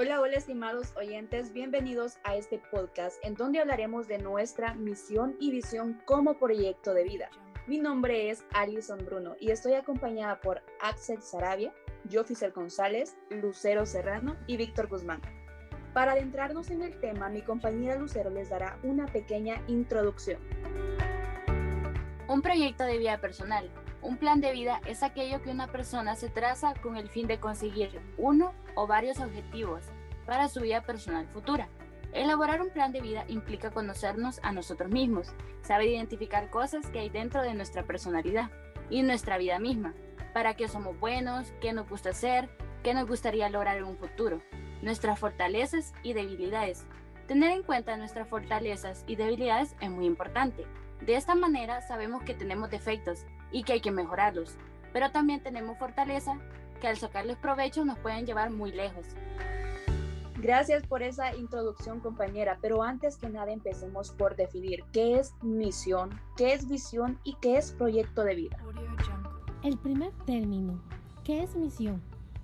Hola, hola estimados oyentes, bienvenidos a este podcast en donde hablaremos de nuestra misión y visión como proyecto de vida. Mi nombre es Alison Bruno y estoy acompañada por Axel Sarabia, Jofisel González, Lucero Serrano y Víctor Guzmán. Para adentrarnos en el tema, mi compañera Lucero les dará una pequeña introducción. Un proyecto de vida personal. Un plan de vida es aquello que una persona se traza con el fin de conseguir uno o varios objetivos para su vida personal futura. Elaborar un plan de vida implica conocernos a nosotros mismos, saber identificar cosas que hay dentro de nuestra personalidad y nuestra vida misma, para qué somos buenos, qué nos gusta hacer, qué nos gustaría lograr en un futuro, nuestras fortalezas y debilidades. Tener en cuenta nuestras fortalezas y debilidades es muy importante. De esta manera sabemos que tenemos defectos y que hay que mejorarlos, pero también tenemos fortaleza que al sacarles provecho nos pueden llevar muy lejos. Gracias por esa introducción compañera, pero antes que nada empecemos por definir qué es misión, qué es visión y qué es proyecto de vida. El primer término, ¿qué es misión?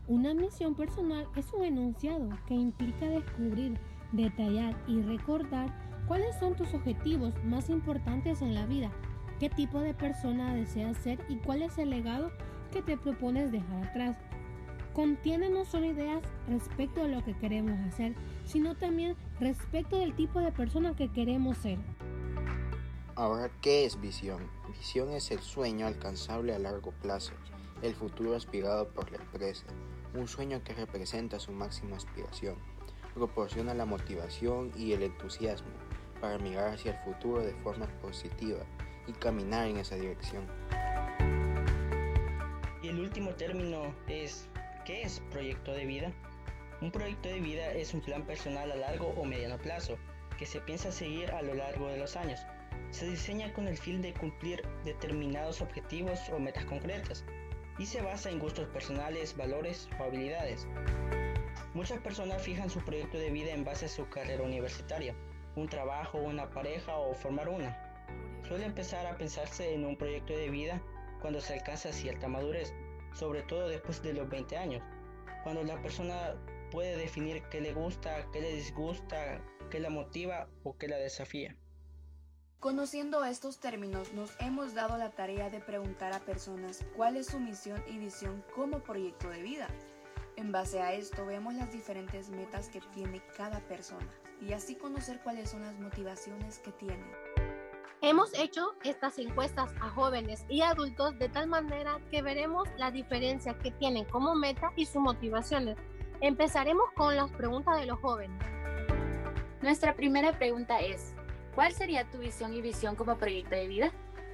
Una misión personal es un enunciado que implica descubrir, detallar y recordar cuáles son tus objetivos más importantes en la vida, qué tipo de persona deseas ser y cuál es el legado que te propones dejar atrás. Contiene no solo ideas respecto a lo que queremos hacer, sino también respecto del tipo de persona que queremos ser. Ahora, ¿qué es visión? Visión es el sueño alcanzable a largo plazo, el futuro aspirado por la empresa, un sueño que representa su máxima aspiración. Proporciona la motivación y el entusiasmo para mirar hacia el futuro de forma positiva y caminar en esa dirección. Y el último término es, ¿qué es proyecto de vida? Un proyecto de vida es un plan personal a largo o mediano plazo que se piensa seguir a lo largo de los años. Se diseña con el fin de cumplir determinados objetivos o metas concretas y se basa en gustos personales, valores o habilidades. Muchas personas fijan su proyecto de vida en base a su carrera universitaria, un trabajo, una pareja o formar una. Suele empezar a pensarse en un proyecto de vida cuando se alcanza cierta madurez, sobre todo después de los 20 años, cuando la persona puede definir qué le gusta, qué le disgusta, qué la motiva o qué la desafía. Conociendo estos términos, nos hemos dado la tarea de preguntar a personas cuál es su misión y visión como proyecto de vida. En base a esto vemos las diferentes metas que tiene cada persona y así conocer cuáles son las motivaciones que tienen. Hemos hecho estas encuestas a jóvenes y adultos de tal manera que veremos la diferencia que tienen como meta y sus motivaciones. Empezaremos con las preguntas de los jóvenes. Nuestra primera pregunta es, ¿cuál sería tu visión y visión como proyecto de vida?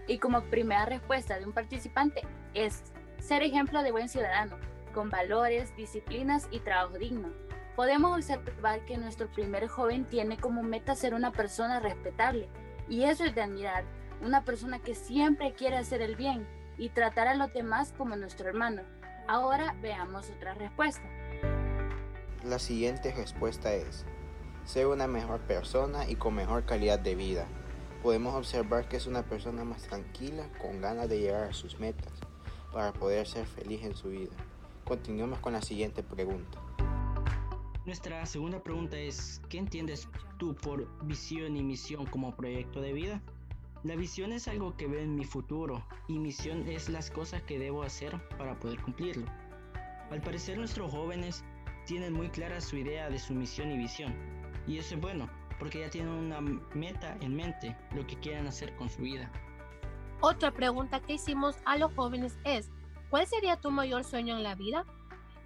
Y como primera respuesta de un participante es ser ejemplo de buen ciudadano, con valores, disciplinas y trabajo digno. Podemos observar que nuestro primer joven tiene como meta ser una persona respetable, y eso es de admirar, una persona que siempre quiere hacer el bien y tratar a los demás como nuestro hermano. Ahora veamos otra respuesta. La siguiente respuesta es, ser una mejor persona y con mejor calidad de vida. Podemos observar que es una persona más tranquila, con ganas de llegar a sus metas, para poder ser feliz en su vida. Continuemos con la siguiente pregunta. Nuestra segunda pregunta es, ¿qué entiendes tú por visión y misión como proyecto de vida? La visión es algo que veo en mi futuro y misión es las cosas que debo hacer para poder cumplirlo. Al parecer nuestros jóvenes tienen muy clara su idea de su misión y visión y eso es bueno porque ya tienen una meta en mente, lo que quieren hacer con su vida. Otra pregunta que hicimos a los jóvenes es, ¿cuál sería tu mayor sueño en la vida?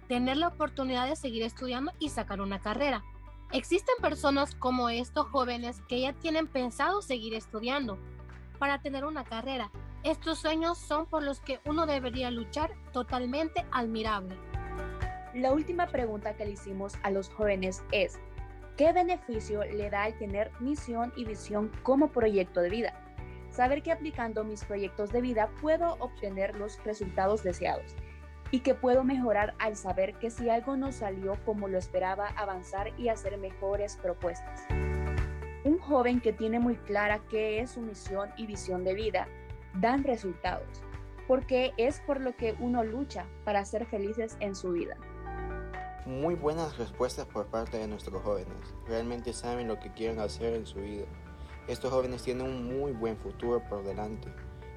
Tener la oportunidad de seguir estudiando y sacar una carrera. Existen personas como estos jóvenes que ya tienen pensado seguir estudiando para tener una carrera. Estos sueños son por los que uno debería luchar totalmente admirable. La última pregunta que le hicimos a los jóvenes es, ¿qué beneficio le da el tener misión y visión como proyecto de vida? Saber que aplicando mis proyectos de vida puedo obtener los resultados deseados y que puedo mejorar al saber que si algo no salió como lo esperaba, avanzar y hacer mejores propuestas. Un joven que tiene muy clara qué es su misión y visión de vida, dan resultados, porque es por lo que uno lucha para ser felices en su vida. Muy buenas respuestas por parte de nuestros jóvenes. Realmente saben lo que quieren hacer en su vida. Estos jóvenes tienen un muy buen futuro por delante.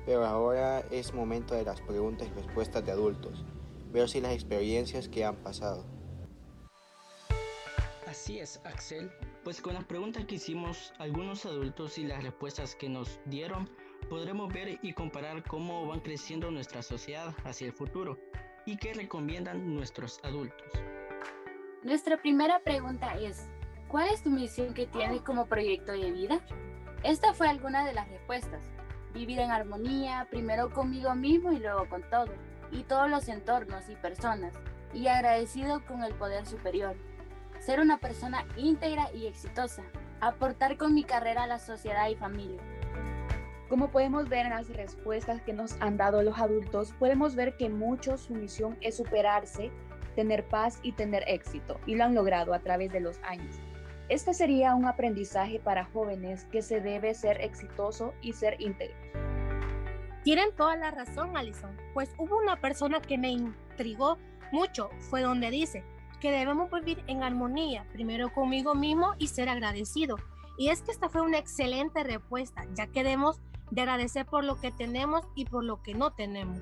Pero ahora es momento de las preguntas y respuestas de adultos. Ver si las experiencias que han pasado. Así es, Axel. Pues con las preguntas que hicimos algunos adultos y las respuestas que nos dieron, podremos ver y comparar cómo van creciendo nuestra sociedad hacia el futuro y qué recomiendan nuestros adultos. Nuestra primera pregunta es, ¿cuál es tu misión que tienes como proyecto de vida? Esta fue alguna de las respuestas. Vivir en armonía, primero conmigo mismo y luego con todo, y todos los entornos y personas, y agradecido con el poder superior. Ser una persona íntegra y exitosa, aportar con mi carrera a la sociedad y familia. Como podemos ver en las respuestas que nos han dado los adultos, podemos ver que muchos su misión es superarse, tener paz y tener éxito, y lo han logrado a través de los años. Este sería un aprendizaje para jóvenes que se debe ser exitoso y ser íntegro. Tienen toda la razón, Alison, pues hubo una persona que me intrigó mucho, fue donde dice que debemos vivir en armonía, primero conmigo mismo y ser agradecido. Y es que esta fue una excelente respuesta, ya que debemos de agradecer por lo que tenemos y por lo que no tenemos.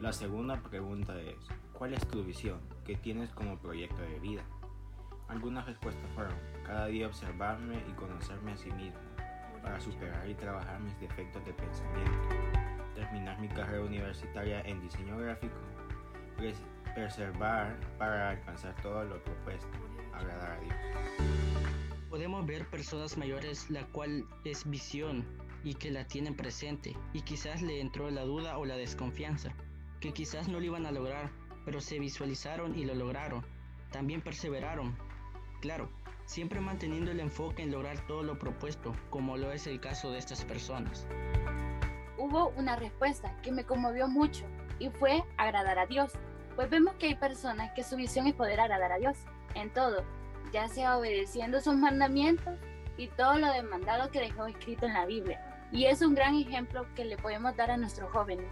La segunda pregunta es, ¿cuál es tu visión? ¿Qué tienes como proyecto de vida? Algunas respuestas fueron, cada día observarme y conocerme a sí mismo, para superar y trabajar mis defectos de pensamiento, terminar mi carrera universitaria en diseño gráfico, preservar para alcanzar todo lo propuesto, agradar a Dios. Podemos ver personas mayores la cual es visión y que la tienen presente y quizás le entró la duda o la desconfianza, que quizás no lo iban a lograr, pero se visualizaron y lo lograron. También perseveraron, Claro, siempre manteniendo el enfoque en lograr todo lo propuesto, como lo es el caso de estas personas. Hubo una respuesta que me conmovió mucho y fue agradar a Dios, pues vemos que hay personas que su visión es poder agradar a Dios en todo, ya sea obedeciendo sus mandamientos y todo lo demandado que dejó escrito en la Biblia. Y es un gran ejemplo que le podemos dar a nuestros jóvenes.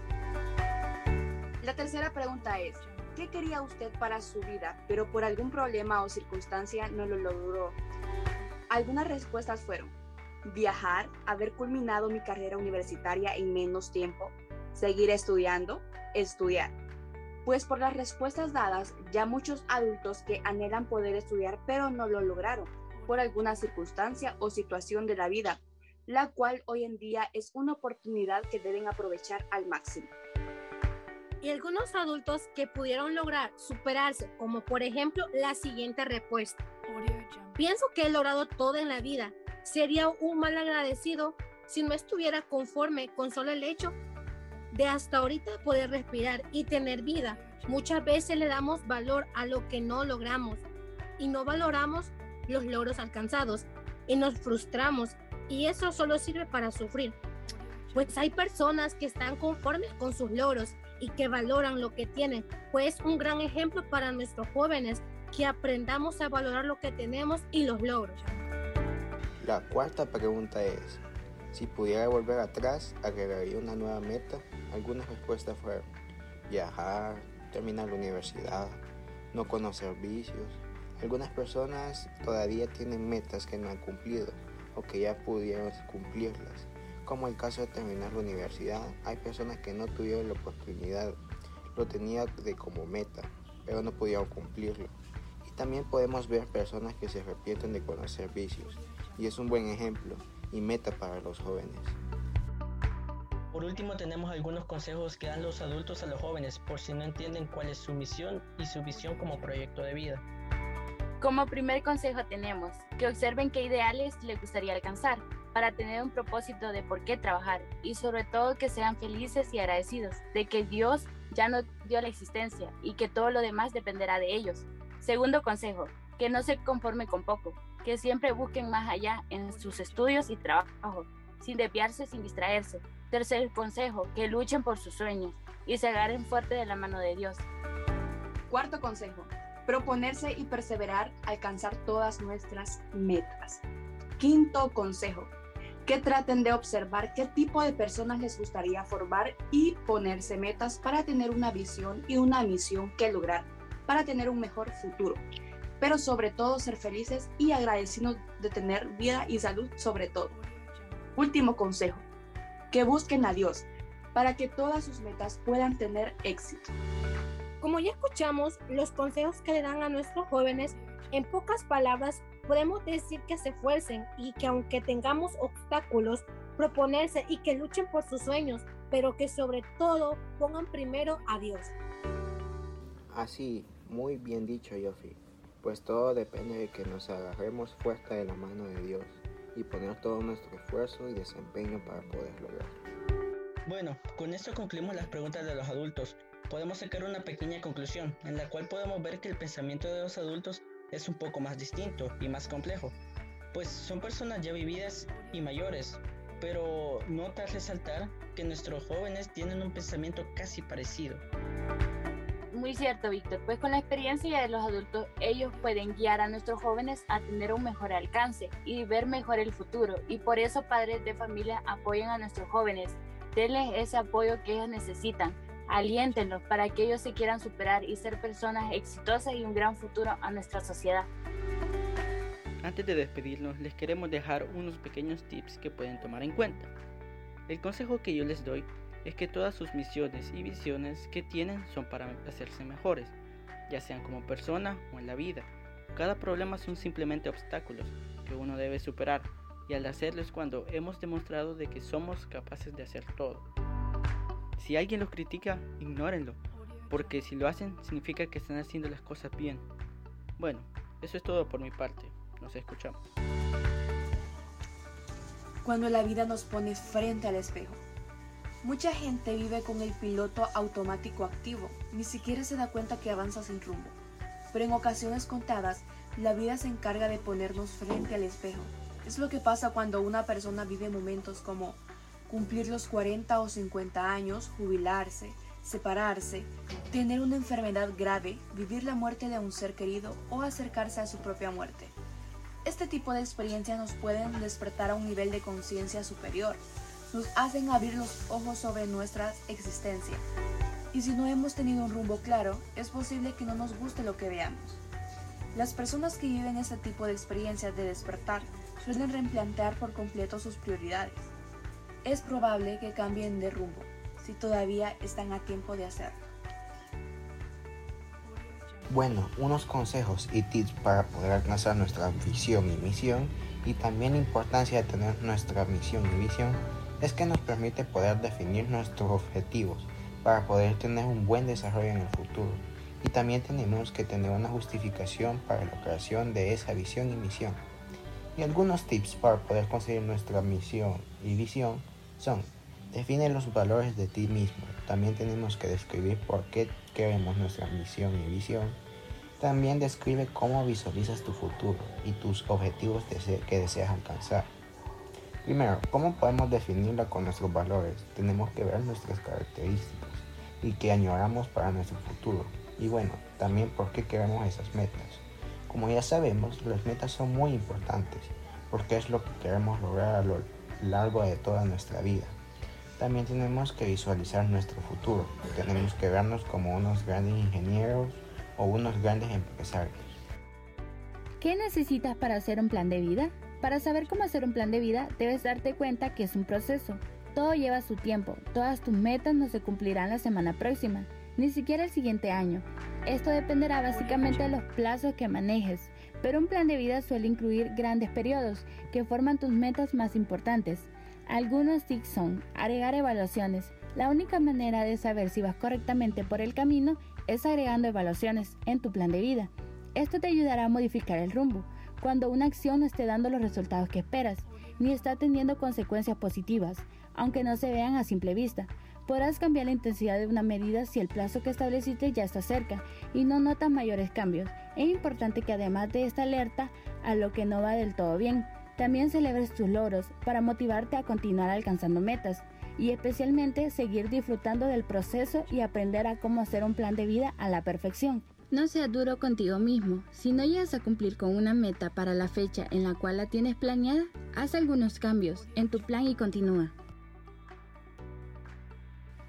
La tercera pregunta es, qué quería usted para su vida, pero por algún problema o circunstancia no lo logró. Algunas respuestas fueron viajar, haber culminado mi carrera universitaria en menos tiempo, seguir estudiando, estudiar. Pues por las respuestas dadas, ya muchos adultos que anhelan poder estudiar pero no lo lograron por alguna circunstancia o situación de la vida, la cual hoy en día es una oportunidad que deben aprovechar al máximo y algunos adultos que pudieron lograr superarse, como por ejemplo la siguiente respuesta. Pienso que he logrado todo en la vida. Sería un mal agradecido si no estuviera conforme con solo el hecho de hasta ahorita poder respirar y tener vida. Muchas veces le damos valor a lo que no logramos y no valoramos los logros alcanzados y nos frustramos y eso solo sirve para sufrir. Pues hay personas que están conformes con sus logros y que valoran lo que tienen, pues un gran ejemplo para nuestros jóvenes que aprendamos a valorar lo que tenemos y los logros. La cuarta pregunta es, si pudiera volver atrás, agregaría una nueva meta. Algunas respuestas fueron viajar, terminar la universidad, no conocer vicios. Algunas personas todavía tienen metas que no han cumplido o que ya pudieron cumplirlas como el caso de terminar la universidad, hay personas que no tuvieron la oportunidad, lo tenía de como meta, pero no pudieron cumplirlo. Y también podemos ver personas que se arrepienten de conocer vicios, y es un buen ejemplo y meta para los jóvenes. Por último tenemos algunos consejos que dan los adultos a los jóvenes por si no entienden cuál es su misión y su visión como proyecto de vida. Como primer consejo tenemos que observen qué ideales les gustaría alcanzar para tener un propósito de por qué trabajar y sobre todo que sean felices y agradecidos de que Dios ya no dio la existencia y que todo lo demás dependerá de ellos. Segundo consejo, que no se conforme con poco, que siempre busquen más allá en sus estudios y trabajo, sin desviarse, sin distraerse. Tercer consejo, que luchen por sus sueños y se agarren fuerte de la mano de Dios. Cuarto consejo, proponerse y perseverar, alcanzar todas nuestras metas. Quinto consejo, que traten de observar qué tipo de personas les gustaría formar y ponerse metas para tener una visión y una misión que lograr. para tener un mejor futuro. Pero sobre todo ser felices y agradecidos de tener vida y salud sobre todo. Último consejo, que busquen a Dios para que todas sus metas puedan tener éxito. Como ya escuchamos, los consejos que le dan a nuestros jóvenes, en pocas palabras, podemos decir que se esfuercen y que aunque tengamos obstáculos, proponerse y que luchen por sus sueños, pero que sobre todo pongan primero a Dios. Así, muy bien dicho, Yofi. Pues todo depende de que nos agarremos fuerte de la mano de Dios y poner todo nuestro esfuerzo y desempeño para poder lograrlo. Bueno, con esto concluimos las preguntas de los adultos. Podemos sacar una pequeña conclusión, en la cual podemos ver que el pensamiento de los adultos es un poco más distinto y más complejo, pues son personas ya vividas y mayores, pero nota resaltar que nuestros jóvenes tienen un pensamiento casi parecido. Muy cierto, Víctor, pues con la experiencia de los adultos, ellos pueden guiar a nuestros jóvenes a tener un mejor alcance y ver mejor el futuro. Y por eso padres de familia apoyen a nuestros jóvenes, denles ese apoyo que ellos necesitan, aliéntenlos para que ellos se quieran superar y ser personas exitosas y un gran futuro a nuestra sociedad. Antes de despedirnos, les queremos dejar unos pequeños tips que pueden tomar en cuenta. El consejo que yo les doy es que todas sus misiones y visiones que tienen son para hacerse mejores, ya sean como persona o en la vida. Cada problema son simplemente obstáculos que uno debe superar y al hacerlo es cuando hemos demostrado de que somos capaces de hacer todo. Si alguien los critica, ignórenlo, porque si lo hacen significa que están haciendo las cosas bien. Bueno, eso es todo por mi parte. Nos escuchamos. Cuando la vida nos pone frente al espejo. Mucha gente vive con el piloto automático activo, ni siquiera se da cuenta que avanza sin rumbo. Pero en ocasiones contadas, la vida se encarga de ponernos frente al espejo. Es lo que pasa cuando una persona vive momentos como cumplir los 40 o 50 años, jubilarse, separarse, tener una enfermedad grave, vivir la muerte de un ser querido o acercarse a su propia muerte. Este tipo de experiencias nos pueden despertar a un nivel de conciencia superior, nos hacen abrir los ojos sobre nuestra existencia. Y si no hemos tenido un rumbo claro, es posible que no nos guste lo que veamos. Las personas que viven este tipo de experiencias de despertar suelen replantear por completo sus prioridades es probable que cambien de rumbo, si todavía están a tiempo de hacerlo. Bueno, unos consejos y tips para poder alcanzar nuestra visión y misión y también la importancia de tener nuestra misión y visión es que nos permite poder definir nuestros objetivos para poder tener un buen desarrollo en el futuro. Y también tenemos que tener una justificación para la creación de esa visión y misión. Y algunos tips para poder conseguir nuestra misión y visión son, define los valores de ti mismo. También tenemos que describir por qué queremos nuestra misión y visión. También describe cómo visualizas tu futuro y tus objetivos que deseas alcanzar. Primero, ¿cómo podemos definirla con nuestros valores? Tenemos que ver nuestras características y que añoramos para nuestro futuro. Y bueno, también por qué queremos esas metas. Como ya sabemos, las metas son muy importantes porque es lo que queremos lograr a lo largo de toda nuestra vida. También tenemos que visualizar nuestro futuro. Tenemos que vernos como unos grandes ingenieros o unos grandes empresarios. ¿Qué necesitas para hacer un plan de vida? Para saber cómo hacer un plan de vida, debes darte cuenta que es un proceso. Todo lleva su tiempo. Todas tus metas no se cumplirán la semana próxima, ni siquiera el siguiente año. Esto dependerá básicamente de los plazos que manejes, pero un plan de vida suele incluir grandes periodos que forman tus metas más importantes. Algunos tips son agregar evaluaciones. La única manera de saber si vas correctamente por el camino es agregando evaluaciones en tu plan de vida. Esto te ayudará a modificar el rumbo cuando una acción no esté dando los resultados que esperas, ni está teniendo consecuencias positivas, aunque no se vean a simple vista. Podrás cambiar la intensidad de una medida si el plazo que estableciste ya está cerca y no notas mayores cambios. Es importante que además de esta alerta a lo que no va del todo bien, también celebres tus logros para motivarte a continuar alcanzando metas y especialmente seguir disfrutando del proceso y aprender a cómo hacer un plan de vida a la perfección. No seas duro contigo mismo. Si no llegas a cumplir con una meta para la fecha en la cual la tienes planeada, haz algunos cambios en tu plan y continúa.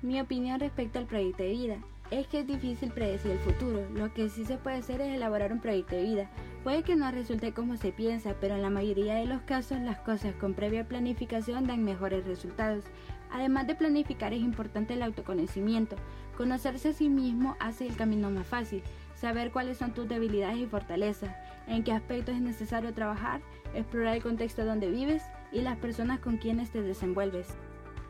Mi opinión respecto al proyecto de vida es que es difícil predecir el futuro. Lo que sí se puede hacer es elaborar un proyecto de vida. Puede que no resulte como se piensa, pero en la mayoría de los casos las cosas con previa planificación dan mejores resultados. Además de planificar es importante el autoconocimiento. Conocerse a sí mismo hace el camino más fácil. Saber cuáles son tus debilidades y fortalezas, en qué aspectos es necesario trabajar, explorar el contexto donde vives y las personas con quienes te desenvuelves.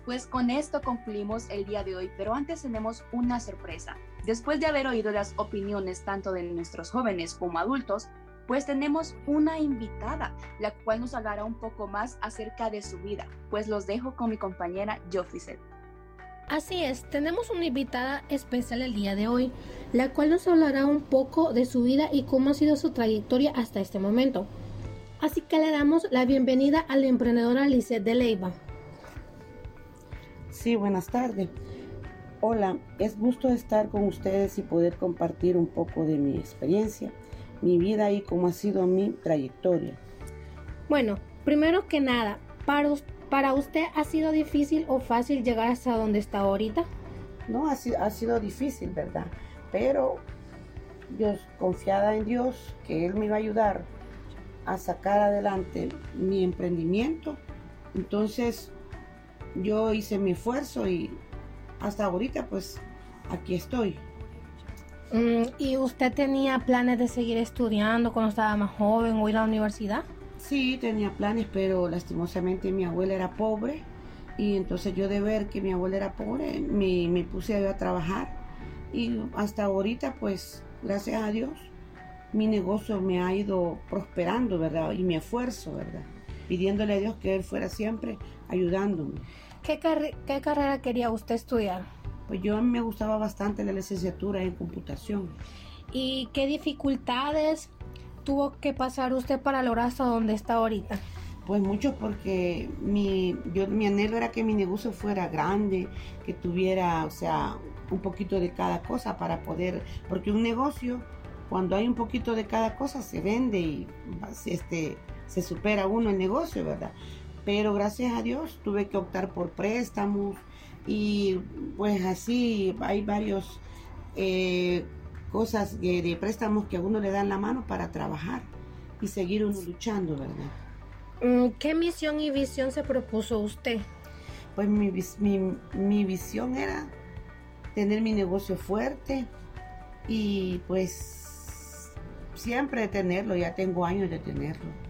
Pues con esto concluimos el día de hoy, pero antes tenemos una sorpresa. Después de haber oído las opiniones tanto de nuestros jóvenes como adultos, pues tenemos una invitada, la cual nos hablará un poco más acerca de su vida. Pues los dejo con mi compañera Jofficet. Así es, tenemos una invitada especial el día de hoy, la cual nos hablará un poco de su vida y cómo ha sido su trayectoria hasta este momento. Así que le damos la bienvenida a la emprendedora Lisette de Leiva. Sí, buenas tardes. Hola, es gusto estar con ustedes y poder compartir un poco de mi experiencia, mi vida y cómo ha sido mi trayectoria. Bueno, primero que nada, para, para usted ha sido difícil o fácil llegar hasta donde está ahorita? No, ha, ha sido difícil, ¿verdad? Pero yo confiada en Dios que Él me iba a ayudar a sacar adelante mi emprendimiento. Entonces yo hice mi esfuerzo y hasta ahorita pues aquí estoy. Mm, ¿Y usted tenía planes de seguir estudiando cuando estaba más joven o ir a la universidad? Sí, tenía planes, pero lastimosamente mi abuela era pobre y entonces yo de ver que mi abuela era pobre me, me puse a trabajar y hasta ahorita pues gracias a Dios mi negocio me ha ido prosperando, ¿verdad? Y mi esfuerzo, ¿verdad? Pidiéndole a Dios que Él fuera siempre ayudándome. ¿Qué, ¿Qué, carrera quería usted estudiar? Pues yo me gustaba bastante la licenciatura en computación. ¿Y qué dificultades tuvo que pasar usted para lograr hasta donde está ahorita? Pues mucho porque mi, yo, mi anhelo era que mi negocio fuera grande, que tuviera, o sea, un poquito de cada cosa para poder, porque un negocio cuando hay un poquito de cada cosa se vende y este, se supera uno el negocio, ¿verdad? Pero gracias a Dios tuve que optar por préstamos y pues así hay varios eh, cosas de, préstamos que a uno le dan la mano para trabajar y seguir uno luchando, ¿verdad? Mm, ¿Qué misión y visión se propuso usted? Pues mi, mi, mi visión era tener mi negocio fuerte y pues siempre tenerlo, ya tengo años de tenerlo.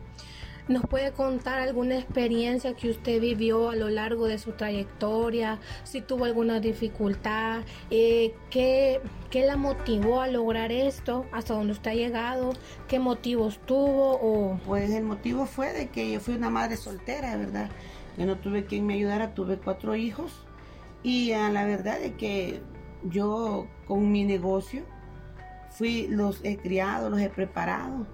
¿Nos puede contar alguna experiencia que usted vivió a lo largo de su trayectoria? Si tuvo alguna dificultad, eh, ¿qué, ¿qué, la motivó a lograr esto? ¿Hasta dónde usted ha llegado? ¿Qué motivos tuvo? O... Pues el motivo fue de que yo fui una madre soltera, ¿verdad? Yo no tuve quien me ayudara, tuve cuatro hijos y a la verdad es que yo con mi negocio fui, los he criado, los he preparado,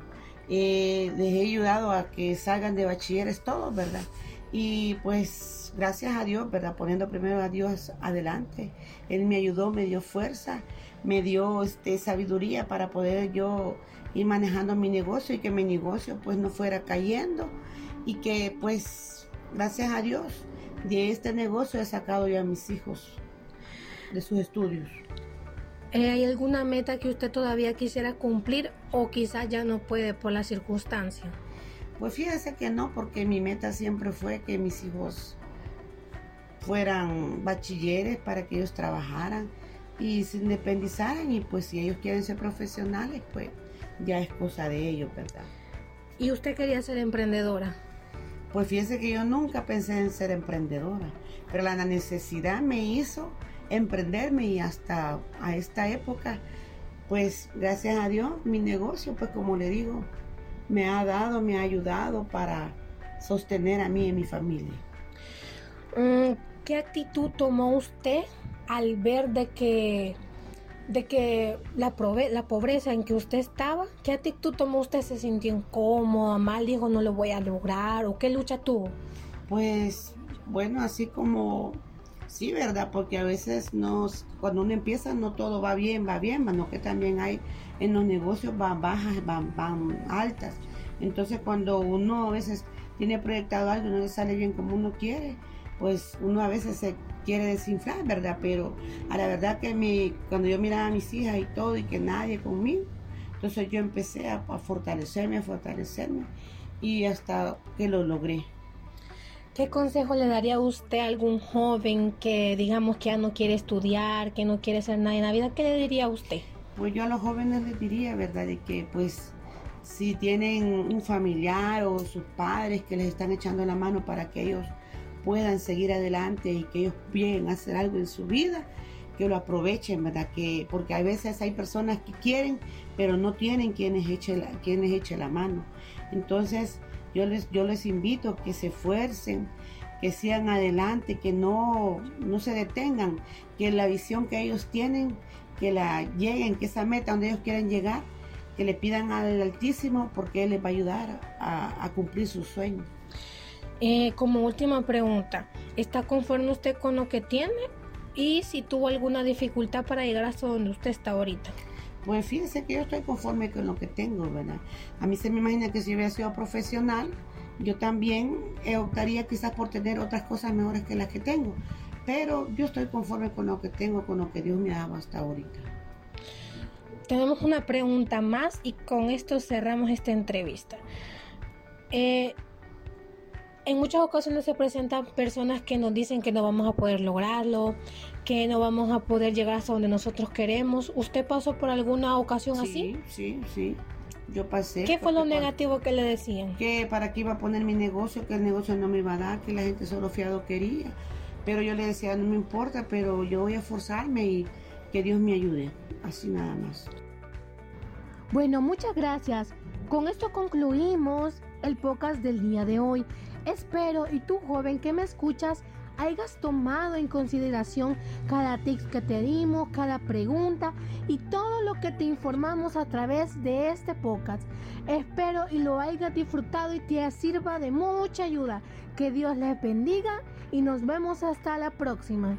eh, les he ayudado a que salgan de bachilleres todos, ¿verdad? Y pues gracias a Dios, ¿verdad? Poniendo primero a Dios adelante. Él me ayudó, me dio fuerza, me dio este, sabiduría para poder yo ir manejando mi negocio y que mi negocio pues no fuera cayendo y que pues gracias a Dios de este negocio he sacado ya a mis hijos de sus estudios. Eh, ¿Hay alguna meta que usted todavía quisiera cumplir o quizás ya no puede por la circunstancia? Pues fíjese que no, porque mi meta siempre fue que mis hijos fueran bachilleres para que ellos trabajaran y se independizaran y pues si ellos quieren ser profesionales, pues ya es cosa de ellos, ¿verdad? ¿Y usted quería ser emprendedora? Pues fíjese que yo nunca pensé en ser emprendedora, pero la necesidad me hizo emprenderme y hasta a esta época, pues gracias a Dios, mi negocio, pues como le digo, me ha dado, me ha ayudado para sostener a mí y a mi familia. Mm, ¿Qué actitud tomó usted al ver de que de que la, la pobreza en que usted estaba, ¿qué actitud tomó usted? ¿Se sintió incómoda, mal, dijo no lo voy a lograr o qué lucha tuvo? Pues bueno, así como Sí, ¿verdad? Porque a veces nos, cuando uno empieza no todo va bien, va bien, sino que también hay en los negocios van bajas, van, van altas. Entonces cuando uno a veces tiene proyectado algo y no le sale bien como uno quiere, pues uno a veces se quiere desinflar, ¿verdad? Pero a la verdad que mi, cuando yo miraba a mis hijas y todo y que nadie conmigo, entonces yo empecé a, a fortalecerme, a fortalecerme y hasta que lo logré. ¿Qué consejo le daría usted a algún joven que digamos que ya no quiere estudiar, que no quiere hacer nada en la vida? ¿Qué le diría a usted? Pues yo a los jóvenes les diría, ¿verdad? De que pues si tienen un familiar o sus padres que les están echando la mano para que ellos puedan seguir adelante y que ellos puedan hacer algo en su vida, que lo aprovechen, ¿verdad? Que, porque a veces hay personas que quieren, pero no tienen quienes echen la, quienes echen la mano. Entonces, yo les, yo les invito que se esfuercen, que sigan adelante, que no, se detengan, que la visión que ellos tienen, que la lleguen, que esa meta donde ellos quieren llegar, que le pidan al Altísimo porque Él les va a ayudar a, a cumplir sus sueños. Eh, como última pregunta, ¿está conforme usted con lo que tiene? Y si tuvo alguna dificultad para llegar hasta donde usted está ahorita. Pues fíjese que yo estoy conforme con lo que tengo, ¿verdad? A mí se me imagina que si hubiera sido profesional, yo también eh, optaría quizás por tener otras cosas mejores que las que tengo. Pero yo estoy conforme con lo que tengo, con lo que Dios me ha dado hasta ahorita. Tenemos una pregunta más y con esto cerramos esta entrevista. Eh, en muchas ocasiones se presentan personas que nos dicen que no vamos a poder lograrlo, que no vamos a poder llegar hasta donde nosotros queremos. ¿Usted pasó por alguna ocasión así? Sí, sí, sí. Yo pasé. ¿Qué fue lo negativo que le decían? Que para qué iba a poner mi negocio, que el negocio no me iba a dar, que la gente solo fiado quería. Pero yo le decía, no me importa, pero yo voy a esforzarme y que Dios me ayude. Así nada más. Bueno, muchas gracias. Con esto concluimos el podcast del día de hoy. Espero y tú joven que me escuchas hayas tomado en consideración cada tips que te dimos, cada pregunta y todo lo que te informamos a través de este podcast. Espero y lo hayas disfrutado y te sirva de mucha ayuda. Que Dios les bendiga y nos vemos hasta la próxima.